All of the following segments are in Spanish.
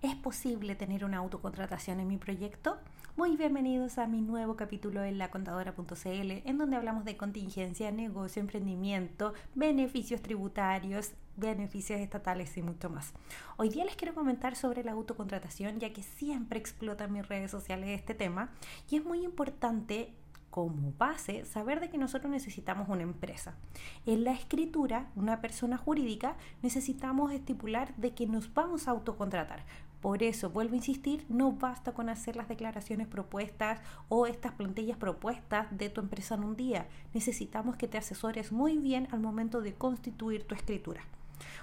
¿Es posible tener una autocontratación en mi proyecto? Muy bienvenidos a mi nuevo capítulo en lacontadora.cl, en donde hablamos de contingencia, negocio, emprendimiento, beneficios tributarios, beneficios estatales y mucho más. Hoy día les quiero comentar sobre la autocontratación, ya que siempre explota en mis redes sociales este tema y es muy importante como base saber de que nosotros necesitamos una empresa. En la escritura, una persona jurídica, necesitamos estipular de que nos vamos a autocontratar. Por eso, vuelvo a insistir, no basta con hacer las declaraciones propuestas o estas plantillas propuestas de tu empresa en un día. Necesitamos que te asesores muy bien al momento de constituir tu escritura.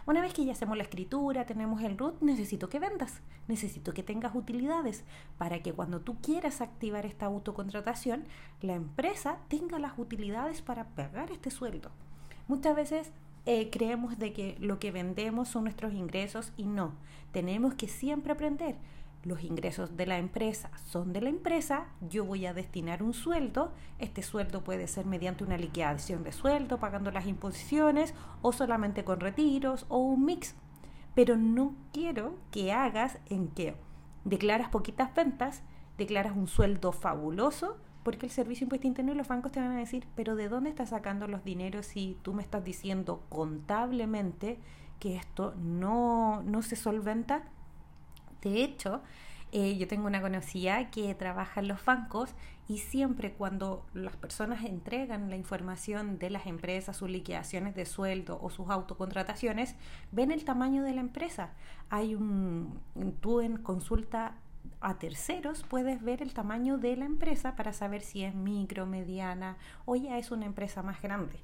Una vez que ya hacemos la escritura, tenemos el root, necesito que vendas, necesito que tengas utilidades para que cuando tú quieras activar esta autocontratación, la empresa tenga las utilidades para pagar este sueldo. Muchas veces eh, creemos de que lo que vendemos son nuestros ingresos y no, tenemos que siempre aprender los ingresos de la empresa son de la empresa, yo voy a destinar un sueldo, este sueldo puede ser mediante una liquidación de sueldo, pagando las imposiciones o solamente con retiros o un mix, pero no quiero que hagas en que declaras poquitas ventas, declaras un sueldo fabuloso, porque el servicio impuesto interno y los bancos te van a decir, pero ¿de dónde estás sacando los dineros si tú me estás diciendo contablemente que esto no, no se solventa? De hecho, eh, yo tengo una conocida que trabaja en los bancos y siempre cuando las personas entregan la información de las empresas, sus liquidaciones de sueldo o sus autocontrataciones, ven el tamaño de la empresa. Hay un, tú en consulta a terceros puedes ver el tamaño de la empresa para saber si es micro, mediana o ya es una empresa más grande.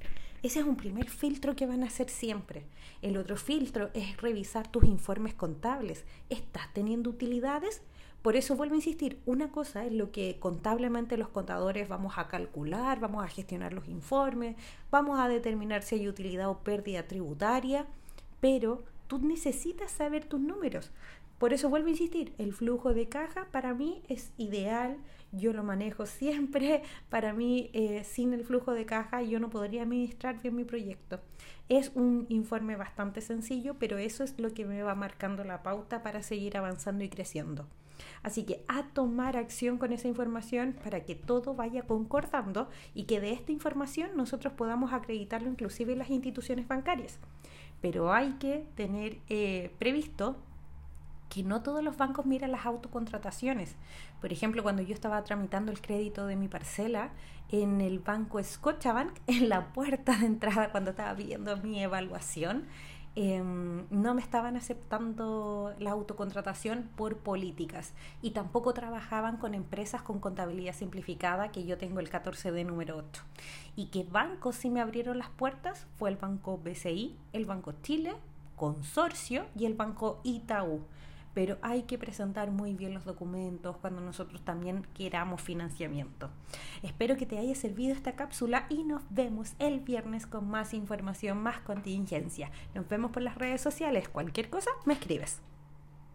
Ese es un primer filtro que van a hacer siempre. El otro filtro es revisar tus informes contables. ¿Estás teniendo utilidades? Por eso vuelvo a insistir, una cosa es lo que contablemente los contadores vamos a calcular, vamos a gestionar los informes, vamos a determinar si hay utilidad o pérdida tributaria, pero tú necesitas saber tus números. Por eso vuelvo a insistir, el flujo de caja para mí es ideal, yo lo manejo siempre, para mí eh, sin el flujo de caja yo no podría administrar bien mi proyecto. Es un informe bastante sencillo, pero eso es lo que me va marcando la pauta para seguir avanzando y creciendo. Así que a tomar acción con esa información para que todo vaya concordando y que de esta información nosotros podamos acreditarlo inclusive en las instituciones bancarias. Pero hay que tener eh, previsto que no todos los bancos miran las autocontrataciones. Por ejemplo, cuando yo estaba tramitando el crédito de mi parcela en el banco Scotiabank, en la puerta de entrada cuando estaba viendo mi evaluación, em, no me estaban aceptando la autocontratación por políticas y tampoco trabajaban con empresas con contabilidad simplificada, que yo tengo el 14 de número 8. ¿Y qué bancos sí me abrieron las puertas? Fue el Banco BCI, el Banco Chile, Consorcio y el Banco Itaú pero hay que presentar muy bien los documentos cuando nosotros también queramos financiamiento. Espero que te haya servido esta cápsula y nos vemos el viernes con más información, más contingencia. Nos vemos por las redes sociales. Cualquier cosa, me escribes.